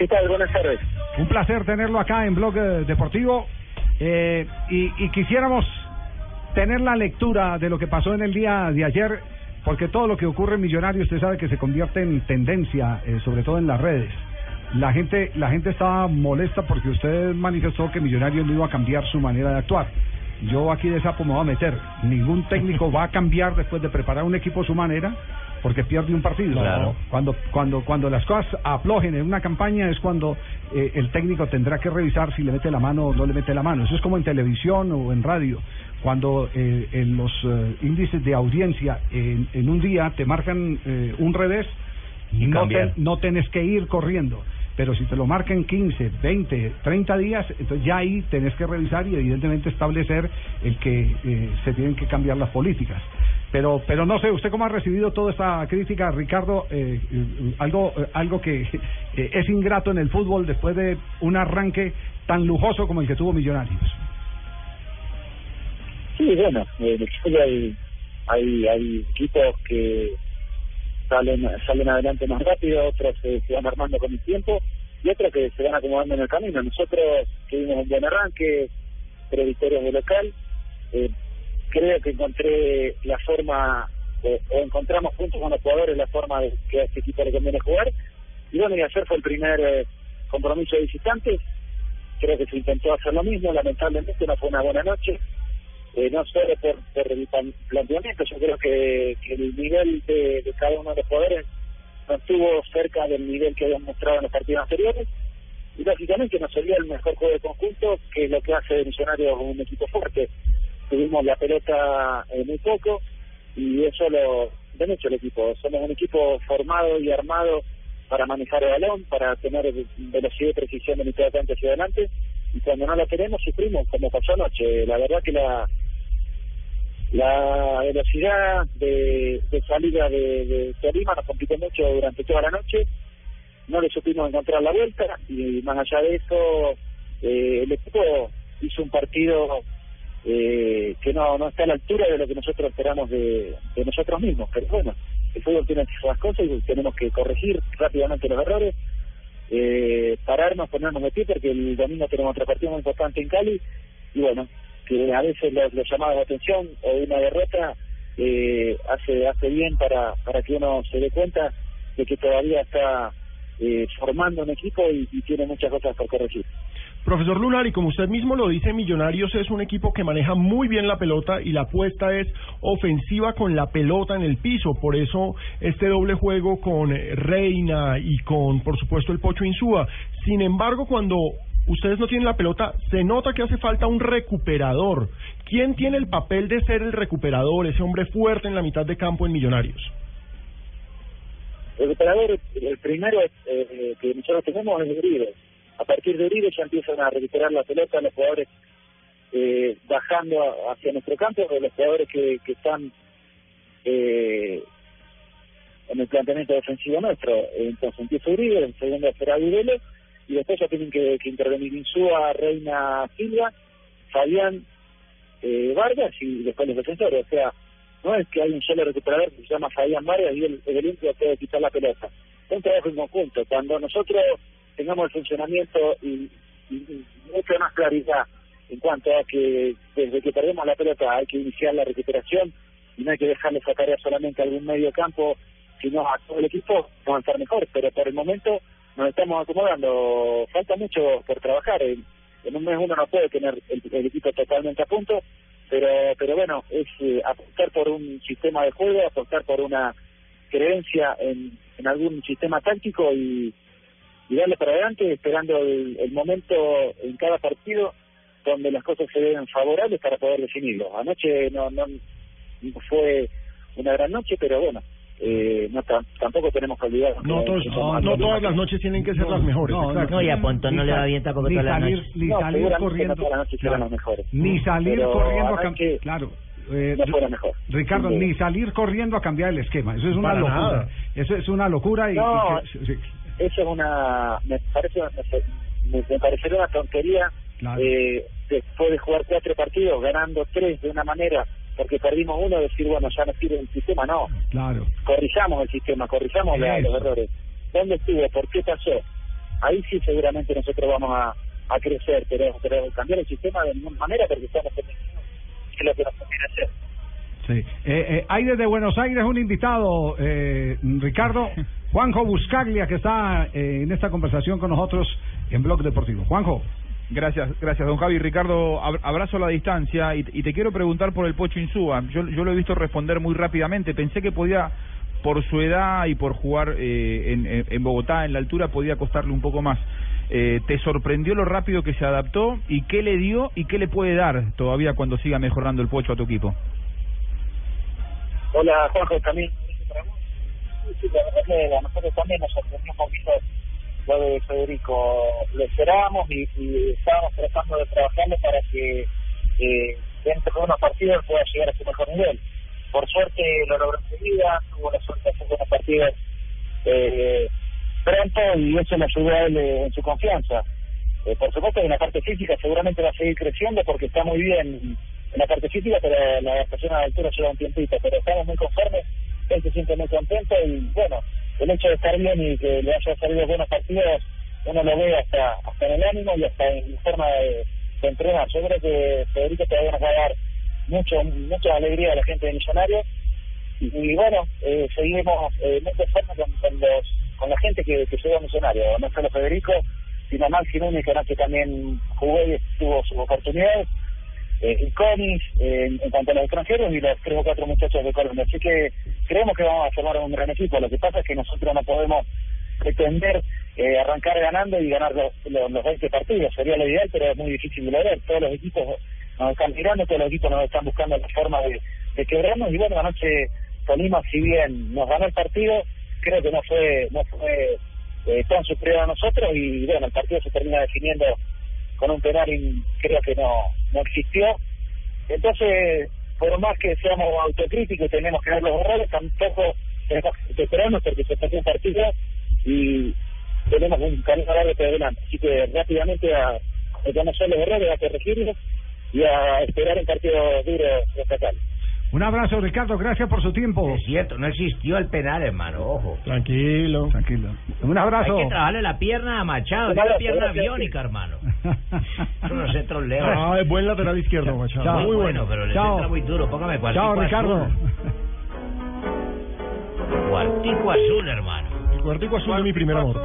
¿Qué tal? Buenas tardes. Un placer tenerlo acá en Blog eh, Deportivo eh, y, y quisiéramos tener la lectura de lo que pasó en el día de ayer, porque todo lo que ocurre en Millonarios usted sabe que se convierte en tendencia, eh, sobre todo en las redes. La gente, la gente estaba molesta porque usted manifestó que Millonarios no iba a cambiar su manera de actuar. Yo aquí de sapo me voy a meter. Ningún técnico va a cambiar después de preparar un equipo a su manera porque pierde un partido. Claro. Cuando, cuando, cuando las cosas aflojen en una campaña es cuando eh, el técnico tendrá que revisar si le mete la mano o no le mete la mano. Eso es como en televisión o en radio. Cuando eh, en los eh, índices de audiencia en, en un día te marcan eh, un revés, Y no, te- no tenés que ir corriendo. Pero si te lo marcan 15, 20, 30 días, entonces ya ahí tenés que revisar y evidentemente establecer el que eh, se tienen que cambiar las políticas. Pero, pero no sé, ¿usted cómo ha recibido toda esta crítica, Ricardo? Eh, eh, algo, eh, algo que es ingrato en el fútbol después de un arranque tan lujoso como el que tuvo Millonarios. Sí, bueno, hay, hay, hay equipos que salen salen adelante más rápido, otros se van armando con el tiempo y otros que se van acomodando en el camino. Nosotros tuvimos un buen arranque, tres victorias de local. Eh, creo que encontré la forma, o encontramos juntos con los jugadores la forma de que a este equipo le conviene jugar. Y bueno, y ayer fue el primer eh, compromiso de visitantes. Creo que se intentó hacer lo mismo, lamentablemente no fue una buena noche eh, no solo por, por el planteamiento, yo creo que, el nivel de, de cada uno de los jugadores no estuvo cerca del nivel que habían mostrado en los partidos anteriores y lógicamente no sería el mejor juego de conjunto que lo que hace de Millonarios un equipo fuerte. Tuvimos la pelota eh, muy poco y eso lo han hecho el equipo. Somos un equipo formado y armado para manejar el balón, para tener velocidad y precisión de mitad de hacia adelante y cuando no la tenemos sufrimos como pasó anoche. La verdad que la la velocidad de, salida de, de Tolima nos complicó mucho durante toda la noche. No le supimos encontrar la vuelta y más allá de eso, eh, el equipo hizo un partido eh, que no, no está a la altura de lo que nosotros esperamos de, de nosotros mismos. Pero bueno, el fútbol tiene esas cosas y tenemos que corregir rápidamente los errores, eh, pararnos, ponernos de pie, porque el domingo tenemos otra partida muy importante en Cali y bueno, a veces los, los llamados de atención o una derrota eh, hace hace bien para para que uno se dé cuenta de que todavía está eh, formando un equipo y, tiene muchas cosas por corregir. Profesor Lunar, y como usted mismo lo dice, Millonarios es un equipo que maneja muy bien la pelota y la apuesta es ofensiva con la pelota en el piso. Por eso este doble juego con Reina y con, por supuesto, el Pocho Insúa. Sin embargo, cuando ustedes no tienen la pelota, se nota que hace falta un recuperador. ¿Quién tiene el papel de ser el recuperador, ese hombre fuerte en la mitad de campo en Millonarios? El recuperador, el primero eh, que nosotros tenemos es Uribe. A partir de Uribe ya empiezan a recuperar la pelota los jugadores eh, bajando a- hacia nuestro campo, los jugadores que, que están eh, en el planteamiento defensivo nuestro. Entonces empieza Uribe, el segundo será Videlo, y después ya tienen que, que intervenir Insúa, Reina Silva, Fabián eh, Vargas y después los defensores. O sea, no es que hay un solo recuperador que se llama Fabián Vargas y el que puede quitar la pelota. Es un trabajo en conjunto. Cuando nosotros tengamos el funcionamiento y, y- y mucha más claridad en cuanto a que desde que perdemos la pelota hay que iniciar la recuperación y no hay que dejarle esa tarea solamente a algún medio campo, sino a todo el equipo, vamos a estar mejor. Pero por el momento nos estamos acomodando. Falta mucho por trabajar. En, un mes uno no puede tener el, equipo totalmente a punto, pero pero bueno, es eh, apostar por un sistema de juego, apostar por una creencia en, en algún sistema táctico y, y darle para adelante, esperando el, el momento en cada partido donde las cosas se ven favorables para poder definirlo. Anoche no, no, no fue una gran noche, pero bueno, eh, no ta- tampoco tenemos que olvidar. No, que- todos- que no, no todas las noches tienen que ser las mejores. no, exacto. No, y a Pontón no Ni le va bien tampoco todas las salir, noches. Ni No, salir corriendo. no. Ni salir corriendo a. Claro. eh, no mejor. Ricardo, ni salir corriendo a cambiar el esquema. Eso es una Para locura. nada. Eso es una locura y. No, y que- sí, Eso es una. Me parece. Me, me parecería una tontería. Claro. eh, después de jugar cuatro partidos, ganando tres de una manera, porque perdimos uno, decir, bueno, ya no sirve el sistema. No, claro. corrijamos el sistema, corrijamos la- los errores. ¿Dónde estuvo? ¿Por qué pasó? ahí sí seguramente nosotros vamos a, a crecer, pero, pero cambiar el sistema de ninguna manera porque estamos que es lo que nos conviene hacer. Sí. Eh, eh, hay desde Buenos Aires un invitado, eh, Ricardo, Juanjo Buscaglia, que está eh, en esta conversación con nosotros en Blog Deportivo. Juanjo. Gracias, gracias, don Javi. Ricardo, ab- abrazo a la distancia y, y te quiero preguntar por el Pocho Insúa. Yo, lo he visto responder muy rápidamente. Pensé que podía, por su edad y por jugar eh, en, Bogotá, en la altura, podía costarle un poco más. Eh, ¿Te sorprendió lo rápido que se adaptó y qué le dio y qué le puede dar todavía cuando siga mejorando el Pocho a tu equipo? Hola, Juanjo, también. Sí, la verdad que a nosotros también nos sorprendió un poquito de Federico. Lo esperábamos y, estábamos tratando de trabajarlo para que eh, dentro de unos partidos pueda llegar a su mejor nivel. Por suerte lo logró enseguida, tuvo la suerte de hacer buenos partidos eh, pronto y eso le ayudó a él eh, en su confianza. Eh, por supuesto, en la parte física seguramente va a seguir creciendo porque está muy bien en la parte física, pero la adaptación a la altura lleva un tiempito. Pero estamos muy conformes, él se siente muy contento y bueno, el hecho de estar bien y que le haya salido buenos partidos, uno lo ve hasta, hasta en el ánimo y hasta en forma de, de entrenar. Yo creo que Federico todavía nos va a dar mucho mucha alegría a la gente de Millonarios y, bueno, eh, seguimos eh, muy con, con, los, con la gente que, que llegó a Millonarios, no solo Federico, sino Maxi Núñez, que también jugó y tuvo sus oportunidades, eh, y Conis, eh, en cuanto a los extranjeros, y los tres o cuatro muchachos de Colombia. Así que creemos que vamos a formar un gran equipo. Lo que pasa es que nosotros no podemos pretender eh, arrancar ganando y ganar los, los, los 20 partidos. Sería lo ideal, pero es muy difícil de lograr. Todos los equipos nos están mirando, todos los equipos nos están buscando la forma de, de quebrarnos. Y bueno, anoche Tolima, si bien nos ganó el partido, creo que no fue no fue eh, tan superior a nosotros y bueno, el partido se termina definiendo con un penal y creo que no, no existió. Entonces, por más que seamos autocríticos y tenemos que ver los errores, tampoco tenemos que esperarnos porque se perdió un partido y tenemos un camino largo por delante. Así que rápidamente a reconocer los errores, a corregirlos y a esperar un partido duro estatal. Un abrazo, Ricardo. Gracias por su tiempo. Es cierto, no existió el penal, hermano, ojo. Tranquilo. Tranquilo. Un abrazo. Hay que trabajarle la pierna a Machado, Un tiene la pierna gracias. biónica, hermano. Eso no se troleo. Ah, es buen lateral izquierdo, Machado. Chao. Muy bueno. pero le Chao. entra muy duro. Póngame cuartico Chao, Ricardo. azul. Cuartico azul, hermano. El cuartico azul de mi primer amor.